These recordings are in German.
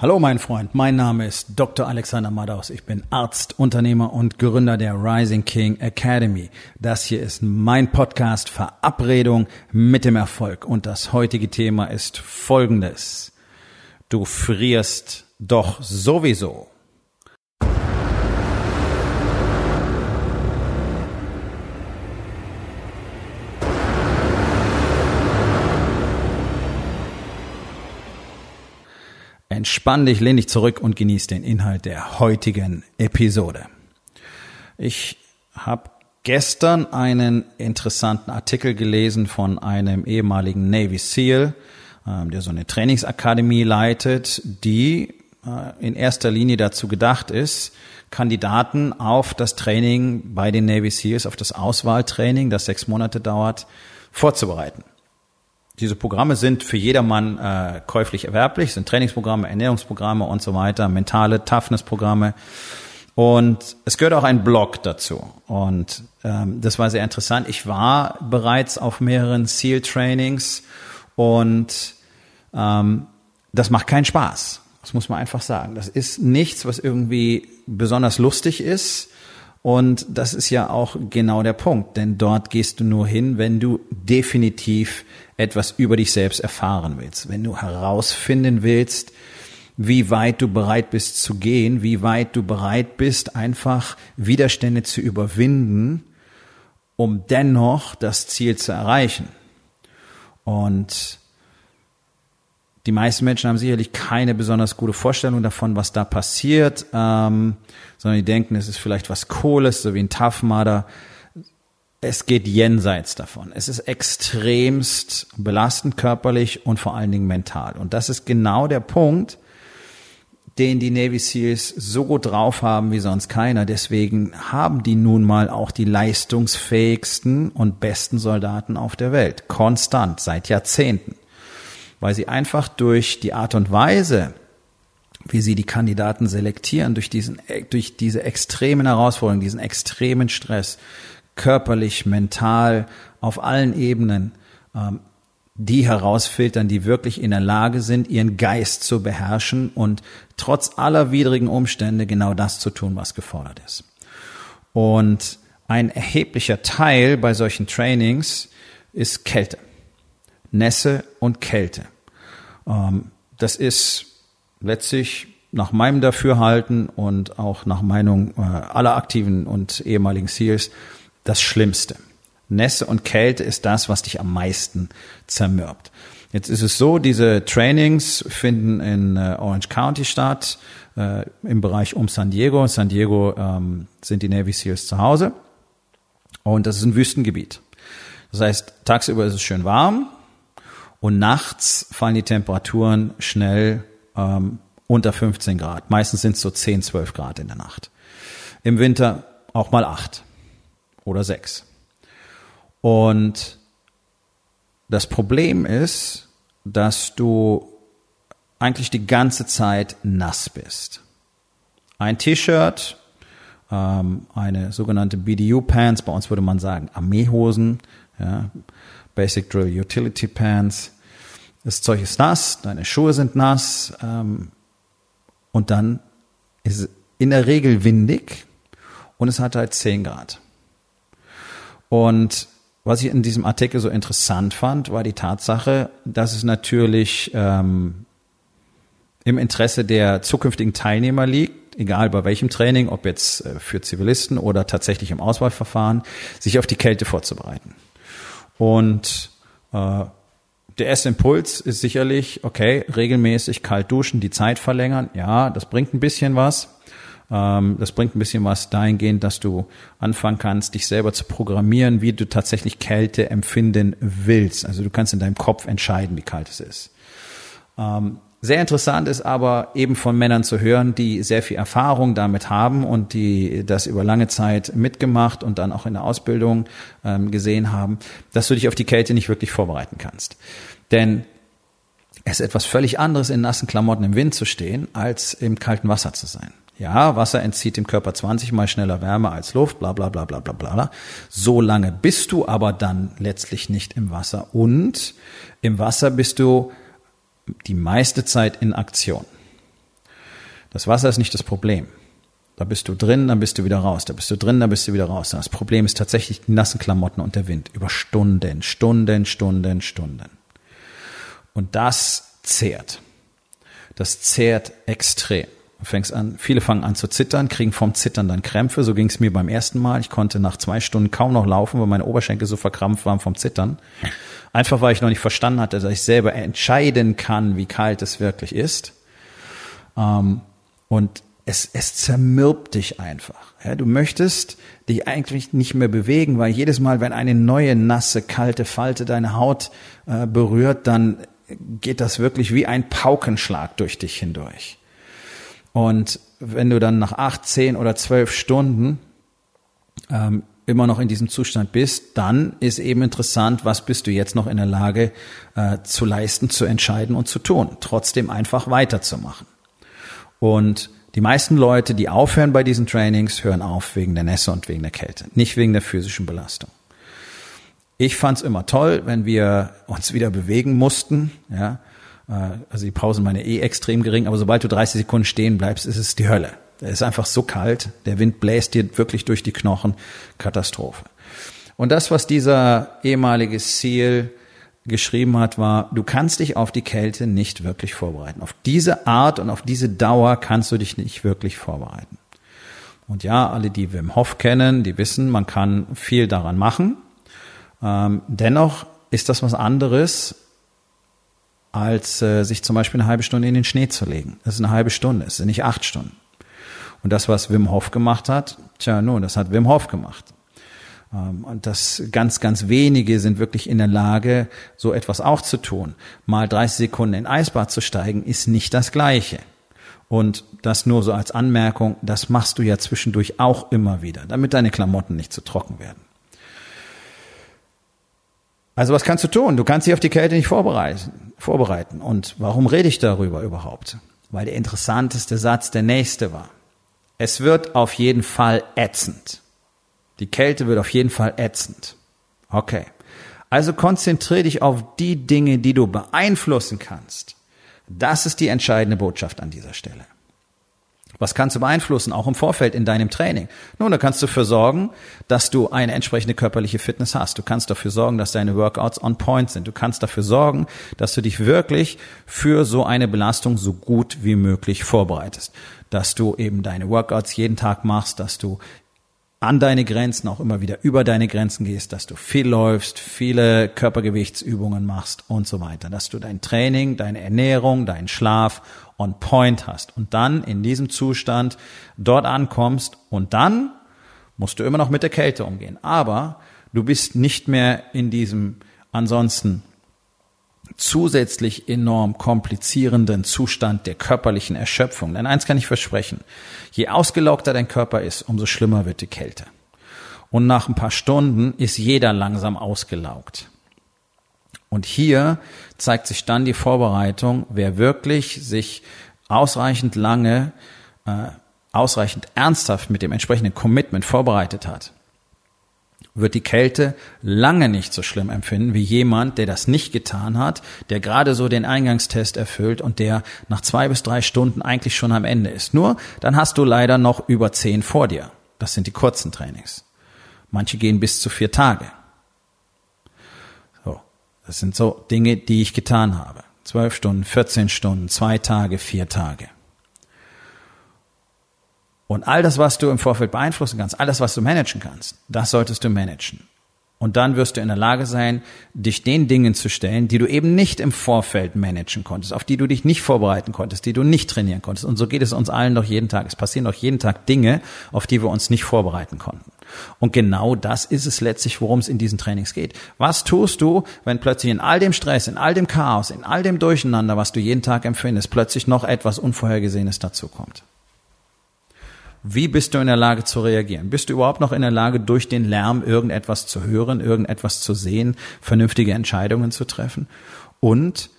Hallo mein Freund, mein Name ist Dr. Alexander Madaus. Ich bin Arzt, Unternehmer und Gründer der Rising King Academy. Das hier ist mein Podcast Verabredung mit dem Erfolg und das heutige Thema ist folgendes. Du frierst doch sowieso. Entspann dich, lehn dich zurück und genieß den Inhalt der heutigen Episode. Ich habe gestern einen interessanten Artikel gelesen von einem ehemaligen Navy SEAL, ähm, der so eine Trainingsakademie leitet, die äh, in erster Linie dazu gedacht ist, Kandidaten auf das Training bei den Navy SEALs, auf das Auswahltraining, das sechs Monate dauert, vorzubereiten. Diese Programme sind für jedermann äh, käuflich erwerblich, sind Trainingsprogramme, Ernährungsprogramme und so weiter, mentale Toughness-Programme. Und es gehört auch ein Blog dazu. Und ähm, das war sehr interessant. Ich war bereits auf mehreren SEAL-Trainings und ähm, das macht keinen Spaß. Das muss man einfach sagen. Das ist nichts, was irgendwie besonders lustig ist. Und das ist ja auch genau der Punkt, denn dort gehst du nur hin, wenn du definitiv etwas über dich selbst erfahren willst, wenn du herausfinden willst, wie weit du bereit bist zu gehen, wie weit du bereit bist, einfach Widerstände zu überwinden, um dennoch das Ziel zu erreichen. Und die meisten Menschen haben sicherlich keine besonders gute Vorstellung davon, was da passiert, ähm, sondern die denken, es ist vielleicht was Cooles, so wie ein Mudder es geht jenseits davon. Es ist extremst belastend körperlich und vor allen Dingen mental. Und das ist genau der Punkt, den die Navy Seals so gut drauf haben wie sonst keiner. Deswegen haben die nun mal auch die leistungsfähigsten und besten Soldaten auf der Welt. Konstant, seit Jahrzehnten. Weil sie einfach durch die Art und Weise, wie sie die Kandidaten selektieren, durch diesen, durch diese extremen Herausforderungen, diesen extremen Stress, körperlich, mental, auf allen Ebenen, ähm, die herausfiltern, die wirklich in der Lage sind, ihren Geist zu beherrschen und trotz aller widrigen Umstände genau das zu tun, was gefordert ist. Und ein erheblicher Teil bei solchen Trainings ist Kälte. Nässe und Kälte. Ähm, das ist letztlich nach meinem Dafürhalten und auch nach Meinung äh, aller aktiven und ehemaligen SEALs das Schlimmste. Nässe und Kälte ist das, was dich am meisten zermürbt. Jetzt ist es so, diese Trainings finden in äh, Orange County statt, äh, im Bereich um San Diego. San Diego ähm, sind die Navy SEALs zu Hause und das ist ein Wüstengebiet. Das heißt, tagsüber ist es schön warm und nachts fallen die Temperaturen schnell ähm, unter 15 Grad. Meistens sind es so 10, 12 Grad in der Nacht. Im Winter auch mal 8 oder sechs. Und das Problem ist, dass du eigentlich die ganze Zeit nass bist. Ein T-Shirt, ähm, eine sogenannte BDU-Pants, bei uns würde man sagen Armeehosen, ja, Basic Drill Utility Pants. Das Zeug ist nass, deine Schuhe sind nass ähm, und dann ist es in der Regel windig und es hat halt 10 Grad. Und was ich in diesem Artikel so interessant fand, war die Tatsache, dass es natürlich ähm, im Interesse der zukünftigen Teilnehmer liegt, egal bei welchem Training, ob jetzt äh, für Zivilisten oder tatsächlich im Auswahlverfahren, sich auf die Kälte vorzubereiten. Und äh, der erste Impuls ist sicherlich, okay, regelmäßig kalt duschen, die Zeit verlängern. Ja, das bringt ein bisschen was. Ähm, das bringt ein bisschen was dahingehend, dass du anfangen kannst, dich selber zu programmieren, wie du tatsächlich Kälte empfinden willst. Also du kannst in deinem Kopf entscheiden, wie kalt es ist. Sehr interessant ist aber eben von Männern zu hören, die sehr viel Erfahrung damit haben und die das über lange Zeit mitgemacht und dann auch in der Ausbildung ähm, gesehen haben, dass du dich auf die Kälte nicht wirklich vorbereiten kannst. Denn es ist etwas völlig anderes, in nassen Klamotten im Wind zu stehen, als im kalten Wasser zu sein. Ja, Wasser entzieht dem Körper 20 mal schneller Wärme als Luft, bla bla bla bla bla bla. So lange bist du aber dann letztlich nicht im Wasser. Und im Wasser bist du die meiste Zeit in Aktion. Das Wasser ist nicht das Problem. Da bist du drin, dann bist du wieder raus. Da bist du drin, dann bist du wieder raus. Das Problem ist tatsächlich die nassen Klamotten und der Wind. Über Stunden, Stunden, Stunden, Stunden. Und das zehrt. Das zehrt extrem. Fängst an, viele fangen an zu zittern, kriegen vom Zittern dann Krämpfe. So ging es mir beim ersten Mal. Ich konnte nach zwei Stunden kaum noch laufen, weil meine Oberschenkel so verkrampft waren vom Zittern. Einfach weil ich noch nicht verstanden hatte, dass ich selber entscheiden kann, wie kalt es wirklich ist. Ähm, und es, es zermürbt dich einfach. Du möchtest dich eigentlich nicht mehr bewegen, weil jedes Mal, wenn eine neue nasse, kalte Falte deine Haut äh, berührt, dann geht das wirklich wie ein Paukenschlag durch dich hindurch. Und wenn du dann nach acht, zehn oder zwölf Stunden ähm, immer noch in diesem Zustand bist, dann ist eben interessant, was bist du jetzt noch in der Lage äh, zu leisten, zu entscheiden und zu tun. Trotzdem einfach weiterzumachen. Und die meisten Leute, die aufhören bei diesen Trainings, hören auf wegen der Nässe und wegen der Kälte, nicht wegen der physischen Belastung. Ich fand's immer toll, wenn wir uns wieder bewegen mussten. Ja, also die Pausen meine eh extrem gering, aber sobald du 30 Sekunden stehen bleibst, ist es die Hölle. Es ist einfach so kalt, der Wind bläst dir wirklich durch die Knochen, Katastrophe. Und das, was dieser ehemalige Seal geschrieben hat, war, du kannst dich auf die Kälte nicht wirklich vorbereiten. Auf diese Art und auf diese Dauer kannst du dich nicht wirklich vorbereiten. Und ja, alle, die Wim Hof kennen, die wissen, man kann viel daran machen. Ähm, dennoch ist das was anderes, als äh, sich zum Beispiel eine halbe Stunde in den Schnee zu legen. Das ist eine halbe Stunde, das sind nicht acht Stunden. Und das, was Wim Hof gemacht hat, tja, nun, das hat Wim Hof gemacht. Ähm, und das ganz, ganz wenige sind wirklich in der Lage, so etwas auch zu tun. Mal 30 Sekunden in Eisbad zu steigen, ist nicht das Gleiche. Und das nur so als Anmerkung, das machst du ja zwischendurch auch immer wieder, damit deine Klamotten nicht zu trocken werden. Also was kannst du tun? Du kannst dich auf die Kälte nicht vorbereiten. vorbereiten. Und warum rede ich darüber überhaupt? Weil der interessanteste Satz der nächste war. Es wird auf jeden Fall ätzend. Die Kälte wird auf jeden Fall ätzend. Okay. Also konzentriere dich auf die Dinge, die du beeinflussen kannst. Das ist die entscheidende Botschaft an dieser Stelle. Was kannst du beeinflussen, auch im Vorfeld in deinem Training? Nun, da kannst du dafür sorgen, dass du eine entsprechende körperliche Fitness hast. Du kannst dafür sorgen, dass deine Workouts on point sind. Du kannst dafür sorgen, dass du dich wirklich für so eine Belastung so gut wie möglich vorbereitest. Dass du eben deine Workouts jeden Tag machst, dass du an deine Grenzen, auch immer wieder über deine Grenzen gehst, dass du viel läufst, viele Körpergewichtsübungen machst und so weiter, dass du dein Training, deine Ernährung, deinen Schlaf on point hast und dann in diesem Zustand dort ankommst und dann musst du immer noch mit der Kälte umgehen. Aber du bist nicht mehr in diesem ansonsten zusätzlich enorm komplizierenden Zustand der körperlichen Erschöpfung. Denn eins kann ich versprechen, je ausgelaugter dein Körper ist, umso schlimmer wird die Kälte. Und nach ein paar Stunden ist jeder langsam ausgelaugt. Und hier zeigt sich dann die Vorbereitung, wer wirklich sich ausreichend lange, äh, ausreichend ernsthaft mit dem entsprechenden Commitment vorbereitet hat wird die Kälte lange nicht so schlimm empfinden wie jemand, der das nicht getan hat, der gerade so den Eingangstest erfüllt und der nach zwei bis drei Stunden eigentlich schon am Ende ist. Nur, dann hast du leider noch über zehn vor dir. Das sind die kurzen Trainings. Manche gehen bis zu vier Tage. So. Das sind so Dinge, die ich getan habe. Zwölf Stunden, 14 Stunden, zwei Tage, vier Tage. Und all das, was du im Vorfeld beeinflussen kannst, all das, was du managen kannst, das solltest du managen. Und dann wirst du in der Lage sein, dich den Dingen zu stellen, die du eben nicht im Vorfeld managen konntest, auf die du dich nicht vorbereiten konntest, die du nicht trainieren konntest. Und so geht es uns allen doch jeden Tag. Es passieren doch jeden Tag Dinge, auf die wir uns nicht vorbereiten konnten. Und genau das ist es letztlich, worum es in diesen Trainings geht. Was tust du, wenn plötzlich in all dem Stress, in all dem Chaos, in all dem Durcheinander, was du jeden Tag empfindest, plötzlich noch etwas Unvorhergesehenes dazukommt? Wie bist du in der Lage zu reagieren? Bist du überhaupt noch in der Lage, durch den Lärm irgendetwas zu hören, irgendetwas zu sehen, vernünftige Entscheidungen zu treffen? Und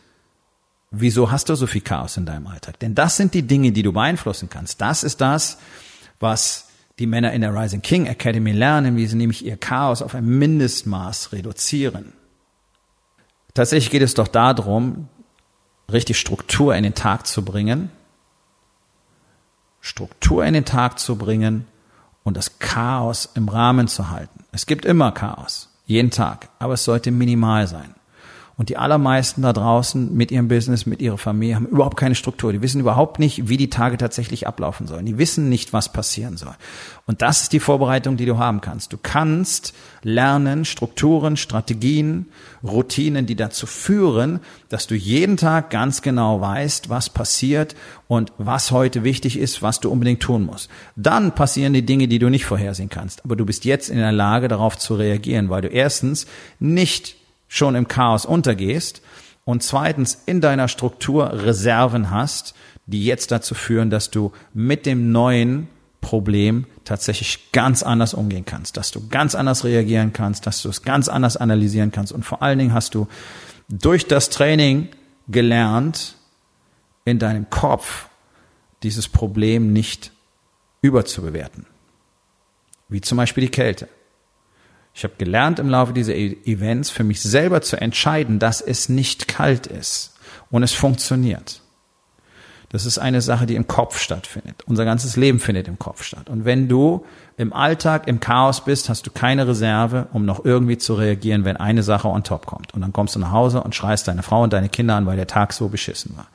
wieso hast du so viel Chaos in deinem Alltag? Denn das sind die Dinge, die du beeinflussen kannst. Das ist das, was die Männer in der Rising King Academy lernen, wie sie nämlich ihr Chaos auf ein Mindestmaß reduzieren. Tatsächlich geht es doch darum, richtig Struktur in den Tag zu bringen, Struktur in den Tag zu bringen und das Chaos im Rahmen zu halten. Es gibt immer Chaos, jeden Tag, aber es sollte minimal sein. Und die allermeisten da draußen mit ihrem Business, mit ihrer Familie haben überhaupt keine Struktur. Die wissen überhaupt nicht, wie die Tage tatsächlich ablaufen sollen. Die wissen nicht, was passieren soll. Und das ist die Vorbereitung, die du haben kannst. Du kannst lernen, Strukturen, Strategien, Routinen, die dazu führen, dass du jeden Tag ganz genau weißt, was passiert und was heute wichtig ist, was du unbedingt tun musst. Dann passieren die Dinge, die du nicht vorhersehen kannst. Aber du bist jetzt in der Lage, darauf zu reagieren, weil du erstens nicht schon im Chaos untergehst und zweitens in deiner Struktur Reserven hast, die jetzt dazu führen, dass du mit dem neuen Problem tatsächlich ganz anders umgehen kannst, dass du ganz anders reagieren kannst, dass du es ganz anders analysieren kannst und vor allen Dingen hast du durch das Training gelernt, in deinem Kopf dieses Problem nicht überzubewerten. Wie zum Beispiel die Kälte. Ich habe gelernt im Laufe dieser e- Events für mich selber zu entscheiden, dass es nicht kalt ist und es funktioniert. Das ist eine Sache, die im Kopf stattfindet. Unser ganzes Leben findet im Kopf statt. Und wenn du im Alltag im Chaos bist, hast du keine Reserve, um noch irgendwie zu reagieren, wenn eine Sache on top kommt. Und dann kommst du nach Hause und schreist deine Frau und deine Kinder an, weil der Tag so beschissen war.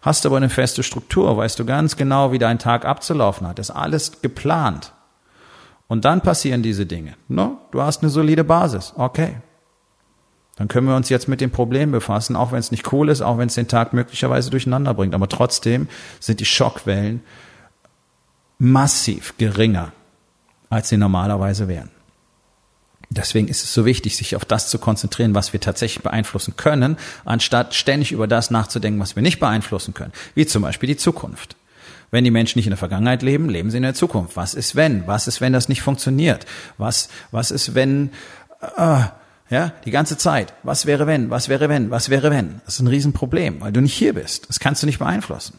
Hast aber eine feste Struktur, weißt du ganz genau, wie dein Tag abzulaufen hat. ist alles geplant. Und dann passieren diese Dinge. No, du hast eine solide Basis. Okay. Dann können wir uns jetzt mit dem Problem befassen, auch wenn es nicht cool ist, auch wenn es den Tag möglicherweise durcheinander bringt. Aber trotzdem sind die Schockwellen massiv geringer, als sie normalerweise wären. Deswegen ist es so wichtig, sich auf das zu konzentrieren, was wir tatsächlich beeinflussen können, anstatt ständig über das nachzudenken, was wir nicht beeinflussen können, wie zum Beispiel die Zukunft. Wenn die Menschen nicht in der Vergangenheit leben, leben sie in der Zukunft. Was ist wenn? Was ist, wenn das nicht funktioniert? Was, was ist, wenn, äh, ja, die ganze Zeit. Was wäre wenn? Was wäre wenn? Was wäre wenn? Das ist ein Riesenproblem, weil du nicht hier bist. Das kannst du nicht beeinflussen.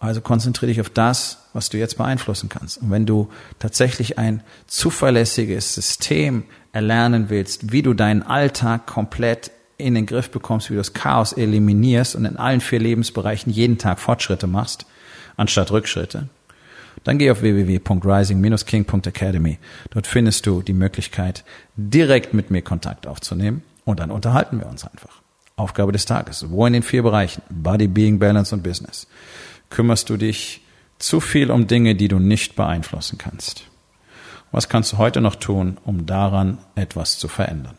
Also konzentriere dich auf das, was du jetzt beeinflussen kannst. Und wenn du tatsächlich ein zuverlässiges System erlernen willst, wie du deinen Alltag komplett in den Griff bekommst, wie du das Chaos eliminierst und in allen vier Lebensbereichen jeden Tag Fortschritte machst, anstatt Rückschritte, dann geh auf www.rising-king.academy. Dort findest du die Möglichkeit, direkt mit mir Kontakt aufzunehmen und dann unterhalten wir uns einfach. Aufgabe des Tages. Wo in den vier Bereichen? Body, Being, Balance und Business. Kümmerst du dich zu viel um Dinge, die du nicht beeinflussen kannst? Was kannst du heute noch tun, um daran etwas zu verändern?